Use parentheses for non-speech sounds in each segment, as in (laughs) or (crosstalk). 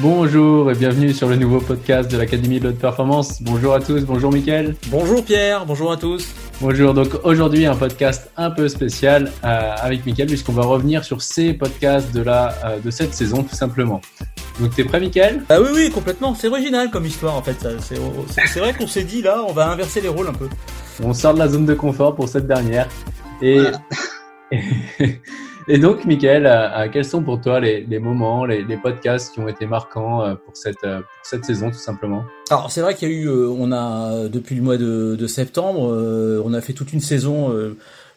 Bonjour et bienvenue sur le nouveau podcast de l'Académie de l'Haute Performance. Bonjour à tous, bonjour Mickaël. Bonjour Pierre, bonjour à tous. Bonjour, donc aujourd'hui un podcast un peu spécial euh, avec Mickaël puisqu'on va revenir sur ces podcasts de, la, euh, de cette saison tout simplement. Donc t'es prêt Mickaël? Ah oui oui complètement, c'est original comme histoire en fait. C'est vrai qu'on s'est dit là on va inverser les rôles un peu. On sort de la zone de confort pour cette dernière. Et, (laughs) Et donc, Michael, euh, euh, quels sont pour toi les, moments, les, podcasts qui ont été marquants euh, pour cette, saison, tout simplement? Alors, c'est vrai qu'il y a eu, on a, depuis le mois de, septembre, on a fait toute une saison,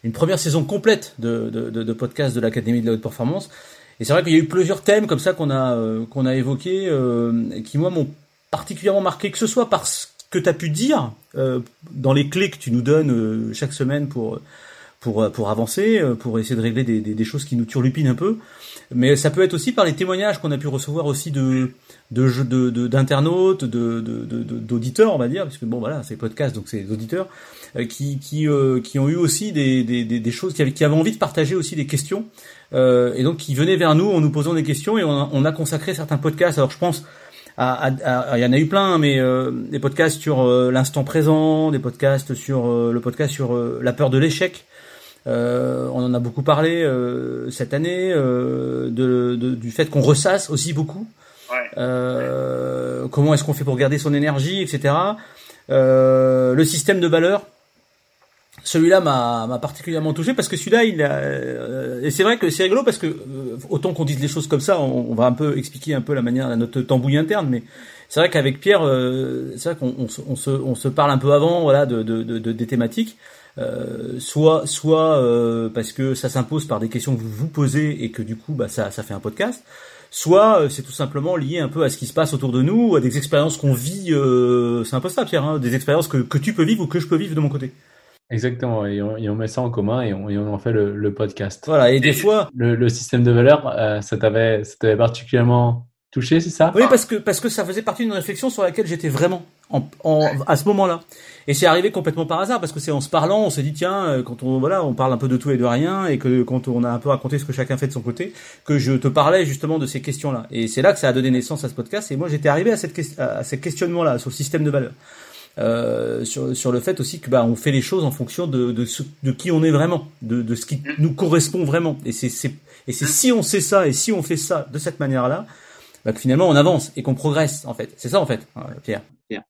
une première saison complète de, de, podcasts de l'Académie de la Haute Performance. Et c'est vrai qu'il y a eu plusieurs thèmes comme ça qu'on a, qu'on a évoqués, qui, moi, m'ont particulièrement marqué, que ce soit parce que tu as pu dire dans les clés que tu nous donnes chaque semaine pour pour, pour avancer, euh, pour essayer de régler des, des, des, choses qui nous turlupinent un peu. Mais ça peut être aussi par les témoignages qu'on a pu recevoir aussi de d'internautes, de, de, de, d'auditeurs, on va dire, parce que bon voilà, c'est podcast, donc c'est des auditeurs, euh, qui, qui, euh, qui ont eu aussi des, des, des choses, qui avaient, qui avaient envie de partager aussi des questions, euh, et donc qui venaient vers nous en nous posant des questions, et on a, on a consacré certains podcasts. Alors je pense il y en a eu plein, mais euh, des podcasts sur l'instant présent, des podcasts sur le podcast sur la peur de l'échec, euh, on en a beaucoup parlé euh, cette année euh, de, du fait qu'on ressasse aussi beaucoup. comment est-ce qu'on fait pour garder son énergie, etc. le système de valeurs. Celui-là m'a particulièrement touché parce que celui-là, il a, et c'est vrai que c'est rigolo parce que autant qu'on dise les choses comme ça, on, va un peu expliquer un peu la manière, notre tambouille interne, mais c'est vrai qu'avec Pierre, c'est vrai qu'on on se, on se, parle un peu avant, voilà, de, de, de des thématiques. Euh, soit soit euh, parce que ça s'impose par des questions que vous vous posez et que du coup bah, ça, ça fait un podcast, soit euh, c'est tout simplement lié un peu à ce qui se passe autour de nous, à des expériences qu'on vit, c'est un peu ça Pierre, hein, des expériences que, que tu peux vivre ou que je peux vivre de mon côté. Exactement, et on, et on met ça en commun et on, et on en fait le, le, podcast. Voilà, et des fois... Le, le système de valeur, ça t'avait particulièrement touché, c'est ça? Oui, parce que parce que ça faisait partie d'une réflexion sur laquelle j'étais vraiment en, en, à ce moment-là. Et c'est arrivé complètement par hasard parce que c'est en se parlant, on s'est dit tiens, euh, quand on voilà, on parle un peu de tout et de rien et que quand on a un peu raconté ce que chacun fait de son côté, que je te parlais justement de ces questions-là. Et c'est là que ça a donné naissance à ce podcast. Et moi, j'étais arrivé à cette à ces questionnements-là sur le système de valeurs. Euh, sur, sur le fait aussi que bah on fait les choses en fonction de de, ce, de qui on est vraiment, de, de ce qui nous correspond vraiment. Et c'est et c'est si on sait ça et si on fait ça de cette manière-là, bah, que finalement on avance et qu'on progresse en fait. C'est ça en fait, hein, Pierre.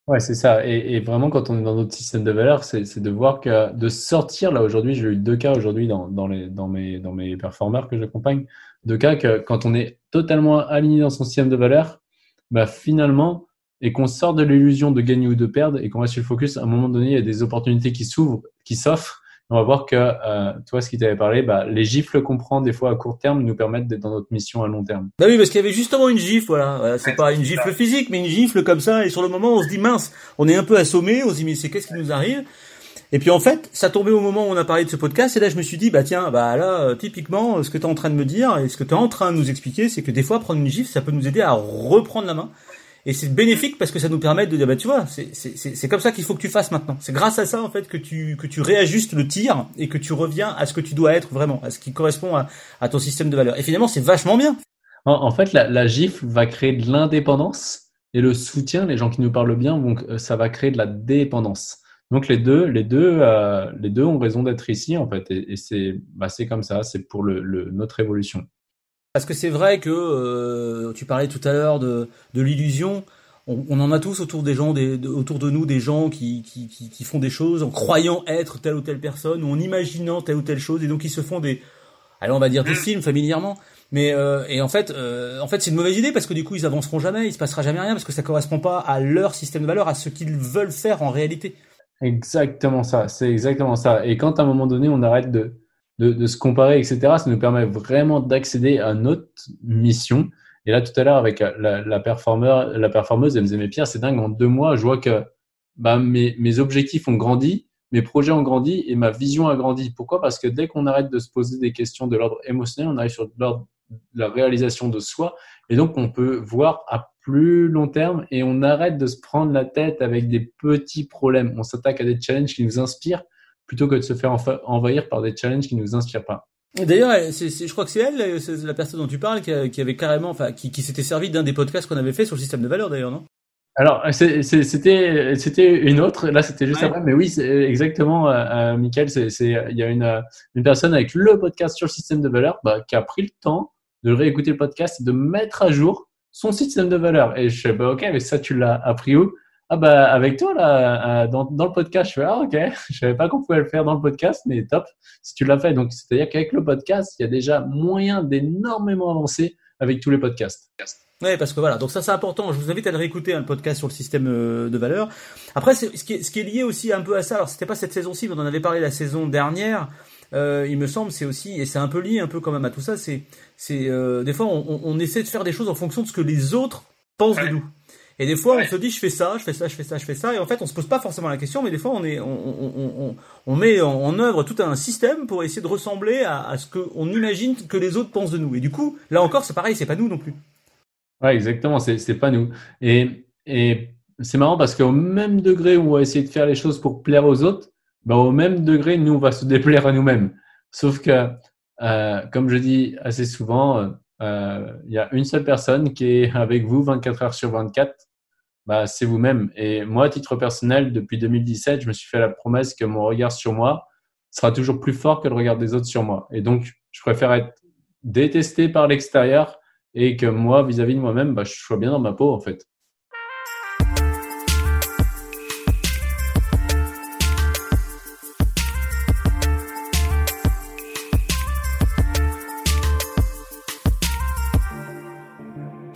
Ouais, c'est ça. Et, et, vraiment, quand on est dans notre système de valeurs, c'est de voir que de sortir là aujourd'hui, j'ai eu deux cas aujourd'hui dans, dans, les, dans, mes, dans mes performeurs que j'accompagne, deux cas que quand on est totalement aligné dans son système de valeurs, bah finalement, et qu'on sort de l'illusion de gagner ou de perdre et qu'on reste sur le focus, à un moment donné, il y a des opportunités qui s'ouvrent, qui s'offrent on va voir que, euh, toi, ce qui t'avait parlé, bah, les gifles qu'on prend des fois à court terme nous permettent d'être dans notre mission à long terme. Bah oui, parce qu'il y avait justement une gifle, voilà. c'est pas une gifle physique, mais une gifle comme ça. Et sur le moment, on se dit mince, on est un peu assommé, on se dit mais c'est qu'est-ce qui nous arrive? Et puis en fait, ça tombait au moment où on a parlé de ce podcast. Et là, je me suis dit bah tiens, bah là, euh, typiquement, ce que tu es en train de me dire et ce que tu es en train de nous expliquer, c'est que des fois, prendre une gifle, ça peut nous aider à reprendre la main et c'est bénéfique parce que ça nous permet de dire, bah, tu vois, c'est comme ça qu'il faut que tu fasses maintenant. C'est grâce à ça, en fait, que tu, que tu réajustes le tir et que tu reviens à ce que tu dois être vraiment, à ce qui correspond à, à ton système de valeurs. Et finalement, c'est vachement bien. En, fait, la, la gifle va créer de l'indépendance et le soutien, les gens qui nous parlent bien, donc euh, ça va créer de la dépendance. Donc les deux, les deux, euh, les deux ont raison d'être ici en fait, et, c'est, bah, comme ça, c'est pour le, le, notre évolution. Parce que c'est vrai que euh, tu parlais tout à l'heure de, de l'illusion. On, on, en a tous autour des gens, des, autour de nous, des gens qui, qui, qui, qui, font des choses en croyant être telle ou telle personne ou en imaginant telle ou telle chose, et donc ils se font des, allez, on va dire des films familièrement. Mais euh, et en fait, euh, en fait, c'est une mauvaise idée parce que du coup, ils avanceront jamais, il se passera jamais rien parce que ça correspond pas à leur système de valeurs, à ce qu'ils veulent faire en réalité. Exactement ça, c'est exactement ça. Et quand à un moment donné, on arrête de de, se comparer, etc., ça nous permet vraiment d'accéder à notre mission. Et là, tout à l'heure, avec la, la, la performeuse, elle me disait, mais Pierre, c'est dingue, en deux mois, je vois que bah, mes, mes objectifs ont grandi, mes projets ont grandi et ma vision a grandi. Pourquoi? Parce que dès qu'on arrête de se poser des questions de l'ordre émotionnel, on arrive sur l'ordre la réalisation de soi. Et donc, on peut voir à plus long terme et on arrête de se prendre la tête avec des petits problèmes. On s'attaque à des challenges qui nous inspirent plutôt que de se faire envahir par des challenges qui ne nous inspirent pas. D'ailleurs, je crois que c'est elle, la personne dont tu parles, qui, avait carrément, enfin, qui, qui s'était servi d'un des podcasts qu'on avait fait sur le système de valeur, d'ailleurs, non? Alors, c'était c'était une autre. Là, c'était juste après. Mais oui, exactement, euh, euh, Michael. C'est il y a une une personne avec le podcast sur le système de valeur bah, qui a pris le temps de réécouter le podcast et de mettre à jour son système de valeur. Et je sais pas, ok, mais ça, tu l'as appris où? Ah bah avec toi là, euh, dans, dans le podcast. Je fais ah ok. (laughs) Je savais pas qu'on pouvait le faire dans le podcast, mais top si tu l'as fait. Donc c'est-à-dire qu'avec le podcast, il y a déjà moyen d'énormément avancer avec tous les podcasts. Ouais, parce que voilà, donc ça c'est important. Je vous invite à le réécouter, un hein, podcast sur le système euh, de valeur. Après, ce qui, est, ce qui est lié aussi un peu à ça. Alors, c'était pas cette saison-ci, mais on en avait parlé la saison dernière. Euh, il me semble, c'est aussi, et c'est un peu lié un peu quand même à tout ça. C'est, c'est euh, des fois on, on, essaie de faire des choses en fonction de ce que les autres pensent de nous. Et des fois, on se dit, je fais ça, je fais ça, je fais ça, je fais ça, et en fait, on se pose pas forcément la question, mais des fois, on est, on, on, on met en, œuvre tout un système pour essayer de ressembler à, à ce qu'on imagine que les autres pensent de nous. Et du coup, là encore, c'est pareil, c'est pas nous non plus. Ouais, exactement, c'est, pas nous. Et, et c'est marrant parce qu'au même degré où on va essayer de faire les choses pour plaire aux autres, ben, au même degré, nous, on va se déplaire à nous-mêmes. Sauf que, euh, comme je dis assez souvent, euh, il y a une seule personne qui est avec vous 24 heures sur 24, bah, c'est vous-même. Et moi, à titre personnel, depuis 2017, je me suis fait la promesse que mon regard sur moi sera toujours plus fort que le regard des autres sur moi. Et donc, je préfère être détesté par l'extérieur et que moi, vis-à-vis de moi-même, bah, je sois bien dans ma peau, en fait.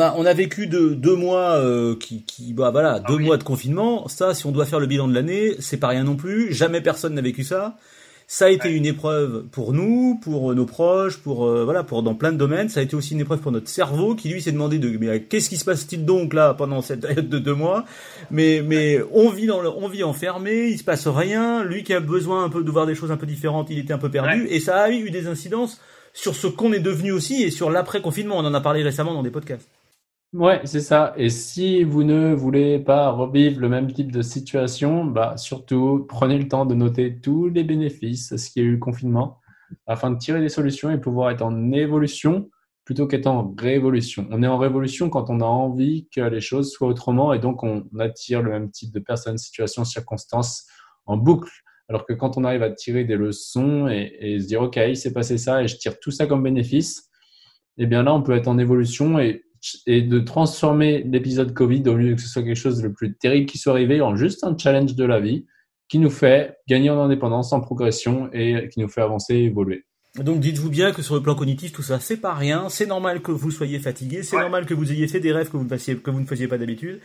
Bah, on a vécu de, deux mois euh, qui, qui bah voilà, deux ah mois de confinement. Ça, si on doit faire le bilan de l'année, c'est pas rien non plus. Jamais personne n'a vécu ça. Ça a été une épreuve pour nous, pour nos proches, pour euh, voilà, pour dans plein de domaines. Ça a été aussi une épreuve pour notre cerveau qui lui s'est demandé de mais qu'est-ce qui se passe-t-il donc là pendant cette période de deux mois? Mais mais on vit dans le, on vit enfermé, il se passe rien. Lui qui a besoin un peu de voir des choses un peu différentes, il était un peu perdu et ça a eu des incidences sur ce qu'on est devenu aussi et sur l'après confinement. On en a parlé récemment dans des podcasts. Ouais, c'est ça. Et si vous ne voulez pas revivre le même type de situation, bah surtout prenez le temps de noter tous les bénéfices ce qui a eu le confinement afin de tirer des solutions et pouvoir être en évolution plutôt qu'être en révolution. On est en révolution quand on a envie que les choses soient autrement et donc on attire le même type de personnes, situations, circonstances en boucle. Alors que quand on arrive à tirer des leçons et, et se dire, OK, il s'est passé ça et je tire tout ça comme bénéfice, eh bien là, on peut être en évolution et et de transformer l'épisode Covid au lieu que ce soit quelque chose de le plus terrible qui soit arrivé en juste un challenge de la vie qui nous fait gagner en indépendance, en progression et qui nous fait avancer et évoluer. Donc dites-vous bien que sur le plan cognitif, tout ça, c'est pas rien. C'est normal que vous soyez fatigué. C'est normal que vous ayez fait des rêves que vous ne faisiez, que vous ne faisiez pas d'habitude.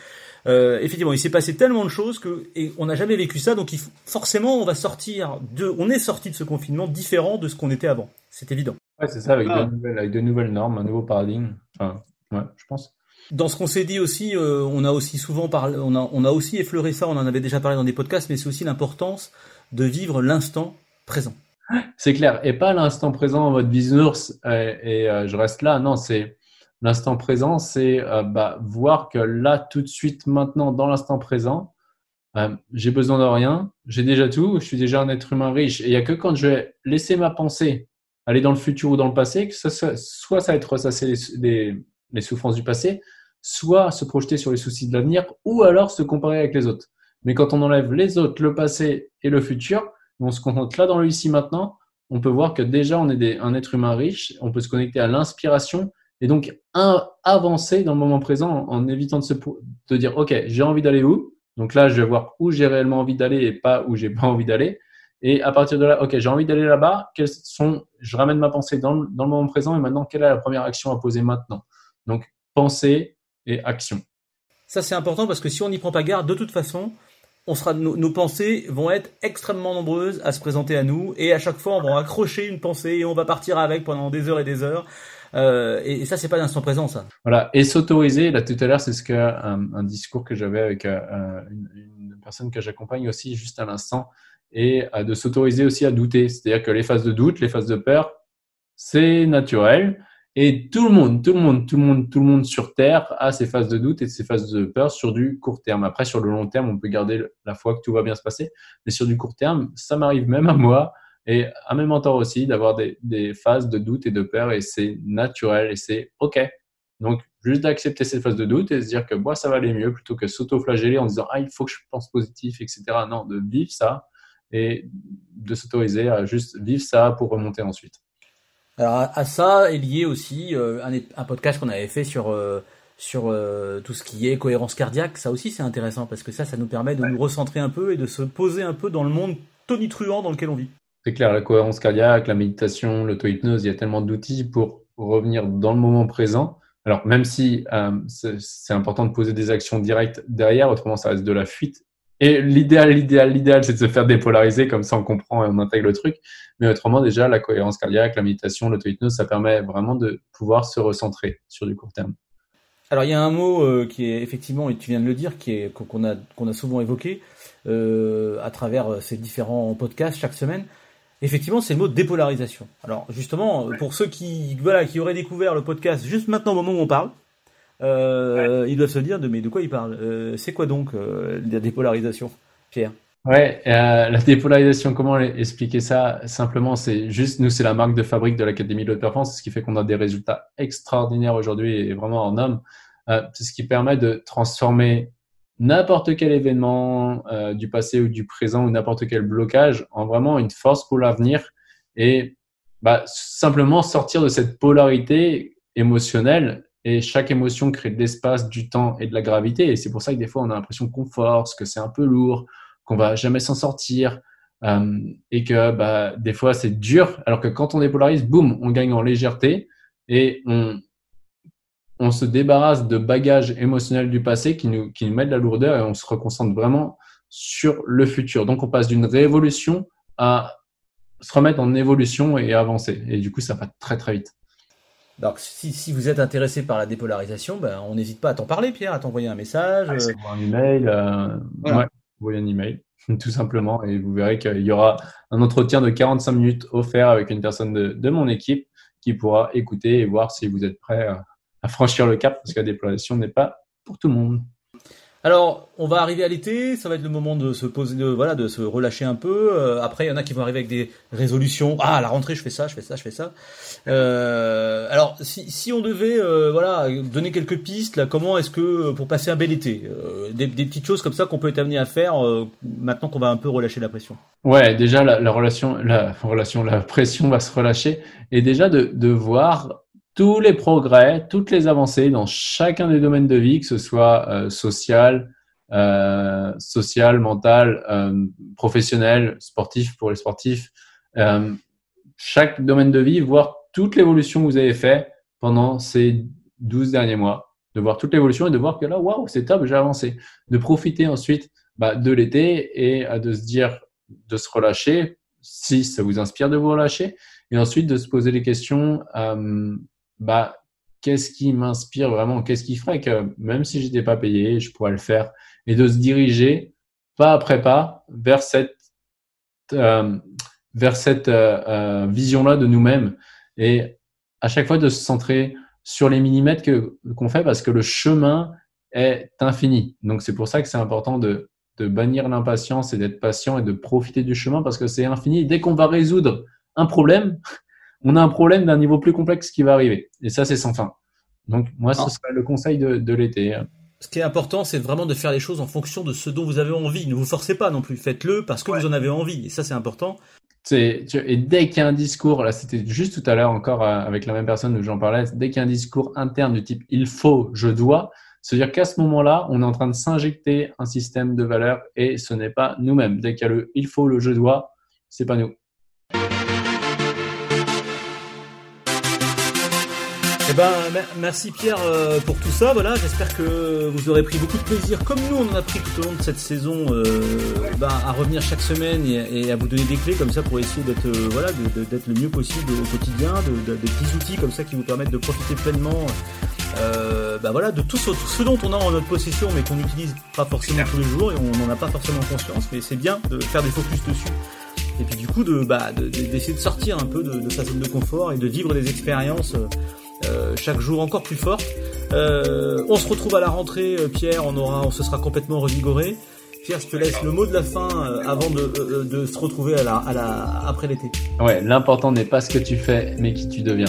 Euh, effectivement, il s'est passé tellement de choses que et on n'a jamais vécu ça. Donc il, forcément, on va sortir de, on est sorti de ce confinement différent de ce qu'on était avant. C'est évident. Ouais, c'est ça, avec, de nouvelles, avec de nouvelles normes, un nouveau paradigme. Enfin, Ouais, je pense. Dans ce qu'on s'est dit aussi, euh, on a aussi souvent parlé, on a, on a aussi effleuré ça, on en avait déjà parlé dans des podcasts, mais c'est aussi l'importance de vivre l'instant présent. C'est clair, et pas l'instant présent en mode business et, et euh, je reste là. Non, c'est l'instant présent, c'est euh, bah, voir que là, tout de suite, maintenant, dans l'instant présent, j'ai besoin de rien, j'ai déjà tout, je suis déjà un être humain riche. Et il n'y a que quand je vais laisser ma pensée aller dans le futur ou dans le passé, que ça, soit ça va être ressasser les, les souffrances du passé, soit se projeter sur les soucis de l'avenir, ou alors se comparer avec les autres. Mais quand on enlève les autres, le passé et le futur, on se concentre là dans le ici maintenant, on peut voir que déjà on est un être humain riche, on peut se connecter à l'inspiration et donc avancer dans le moment présent en, évitant de se de dire ok j'ai envie d'aller où? Donc là je vais voir où j'ai réellement envie d'aller et pas où j'ai (laughs) pas envie d'aller. Et à partir de là ok j'ai envie d'aller là-bas quelles sont je ramène ma pensée dans dans le moment présent et maintenant quelle est la première action à poser maintenant? Donc, pensée et action. Ça, c'est important parce que si on n'y prend pas garde, de toute façon, on sera, nos, pensées vont être extrêmement nombreuses à se présenter à nous et à chaque fois, on va accrocher une pensée et on va partir avec pendant des heures et des heures. Euh, et, ça, c'est pas l'instant présent, ça. Voilà. Et s'autoriser, là, tout à l'heure, c'est ce que, un, discours que j'avais avec euh, une, personne que j'accompagne aussi juste à l'instant, et euh, de s'autoriser aussi à douter. C'est-à-dire que les phases de doute, les phases de peur, c'est naturel. Et tout le monde, tout le monde, tout le monde, tout le monde sur Terre a ses phases de doute et ses phases de peur sur du court terme. Après, sur le long terme, on peut garder la foi que tout va bien se passer. Mais sur du court terme, ça m'arrive même à moi Et à mes mentors aussi, d'avoir des, phases de doute et de peur, et c'est naturel et c'est OK. Donc, juste d'accepter cette phase de doute et se dire que moi, ça va aller mieux plutôt que s'auto-flageller en disant Ah, il faut que je pense positif, etc. Non, de vivre ça et de s'autoriser à juste vivre ça pour remonter ensuite. Alors, à ça est lié aussi euh, un, un, podcast qu'on avait fait sur. Euh, sur euh, tout ce qui est cohérence cardiaque, ça aussi c'est intéressant parce que ça, ça nous permet de nous recentrer un peu et de se poser un peu dans le monde tonitruant dans lequel on vit. C'est clair, la cohérence cardiaque, la méditation, l'auto-hypnose, il y a tellement d'outils pour revenir dans le moment présent. Alors, même si euh, c'est important de poser des actions directes derrière, autrement ça reste de la fuite. Et l'idéal, l'idéal, l'idéal, c'est de se faire dépolariser, comme ça on comprend et on intègre le truc. Mais autrement, déjà, la cohérence cardiaque, la méditation, l'auto-hypnose, ça permet vraiment de pouvoir se recentrer sur du court terme. Alors il y a un mot euh, qui est effectivement, et tu viens de le dire, qui est qu'on a qu'on a souvent évoqué euh, à travers euh, ces différents podcasts chaque semaine. Effectivement, c'est le mot dépolarisation. Alors justement, pour ceux qui voilà qui auraient découvert le podcast juste maintenant au moment où on parle, euh, ils doivent se dire de mais de quoi ils parlent? Euh, c'est quoi donc la dépolarisation, Pierre? Ouais, la dépolarisation, comment expliquer ça? Simplement, c'est juste, nous, c'est la marque de fabrique de l'Académie de haute performance, ce qui fait qu'on a des résultats extraordinaires aujourd'hui et vraiment en homme. Euh, c'est ce qui permet de transformer n'importe quel événement euh, du passé ou du présent ou n'importe quel blocage en vraiment une force pour l'avenir et bah, simplement sortir de cette polarité émotionnelle et chaque émotion crée de l'espace, du temps et de la gravité et c'est pour ça que des fois on a l'impression qu'on force, que c'est un peu lourd, qu'on va jamais s'en sortir euh, et que bah, des fois c'est dur alors que quand on dépolarise, boum, on gagne en légèreté et on, se débarrasse de bagages émotionnels du passé qui nous, qui nous mettent de la lourdeur et on se reconcentre vraiment sur le futur. Donc, on passe d'une révolution à se remettre en évolution et avancer. Et du coup, ça va très, très vite. Donc, si, si vous êtes intéressé par la dépolarisation, ben, on n'hésite pas à t'en parler, Pierre, à t'envoyer un message. Ah, euh... un email. Euh... Ouais, envoyez un email, (laughs) tout simplement. Et vous verrez qu'il y aura un entretien de 45 minutes offert avec une personne de, de mon équipe qui pourra écouter et voir si vous êtes prêt à franchir le cap parce que la déploration n'est pas pour tout le monde. Alors, on va arriver à l'été, ça va être le moment de se poser, de, voilà, de se relâcher un peu. Euh, après, il y en a qui vont arriver avec des résolutions. Ah, à la rentrée, je fais ça, je fais ça, je fais ça. Euh, alors, si, si on devait, euh, voilà, donner quelques pistes, là, comment est-ce que pour passer un bel été, euh, des, des, petites choses comme ça qu'on peut être amené à faire euh, maintenant qu'on va un peu relâcher la pression? Ouais, déjà la, la relation, la relation, la pression va se relâcher, et déjà de, de voir tous les progrès, toutes les avancées dans chacun des domaines de vie, que ce soit euh, social, euh, social, mental, euh, professionnel, sportif pour les sportifs, chaque domaine de vie, voir toute l'évolution que vous avez fait pendant ces 12 derniers mois, de voir toute l'évolution et de voir que là, waouh, c'est top, j'ai avancé. De profiter ensuite bah, de l'été et de se dire, de se relâcher, si ça vous inspire de vous relâcher, et ensuite de se poser les questions bah, qu'est-ce qui m'inspire vraiment? Qu'est-ce qui ferait que même si j'étais pas payé, je pourrais le faire? Et de se diriger pas après pas vers cette euh, vers cette euh, euh, vision-là de nous-mêmes et à chaque fois de se centrer sur les millimètres que qu'on fait parce que le chemin est infini. Donc c'est pour ça que c'est important de de bannir l'impatience et d'être patient et de profiter du chemin parce que c'est infini. Dès qu'on va résoudre un problème, on a un problème d'un niveau plus complexe qui va arriver. Et ça, c'est sans fin. Donc, moi, ce serait le conseil de, de l'été. Ce qui est important, c'est vraiment de faire les choses en fonction de ce dont vous avez envie. Ne vous forcez pas non plus. Faites-le parce que ouais. vous en avez envie. Et ça, c'est important. C'est, et dès qu'il y a un discours, là, c'était juste tout à l'heure encore euh, avec la même personne où j'en parlais, dès qu'il y a un discours interne du type il faut, je dois, se dire qu'à ce moment-là, on est en train de s'injecter un système de valeurs et ce n'est pas nous-mêmes. Dès qu'il y a le il faut, le je dois, c'est pas nous. Eh ben, merci Pierre euh, pour tout ça. Voilà, j'espère que vous aurez pris beaucoup de plaisir, comme nous on en a pris tout au long de cette saison, euh, bah, à revenir chaque semaine et, à vous donner des clés comme ça pour essayer d'être euh, voilà, d'être le mieux possible au quotidien, de, de, des petits outils comme ça qui vous permettent de profiter pleinement. Euh, bah voilà, de tout ce, dont on a en notre possession mais qu'on n'utilise pas forcément tous les jours et on n'en a pas forcément conscience, mais c'est bien de faire des focus dessus et puis du coup de bah, d'essayer de, de, sortir un peu de, de, sa zone de confort et de vivre des expériences euh, chaque jour encore plus fortes. Euh, on se retrouve à la rentrée, euh, Pierre, on aura, on se sera complètement revigoré. Pierre, je te laisse le mot de la fin avant de, se retrouver après l'été. Ouais, l'important n'est pas ce que tu fais, mais qui tu deviens.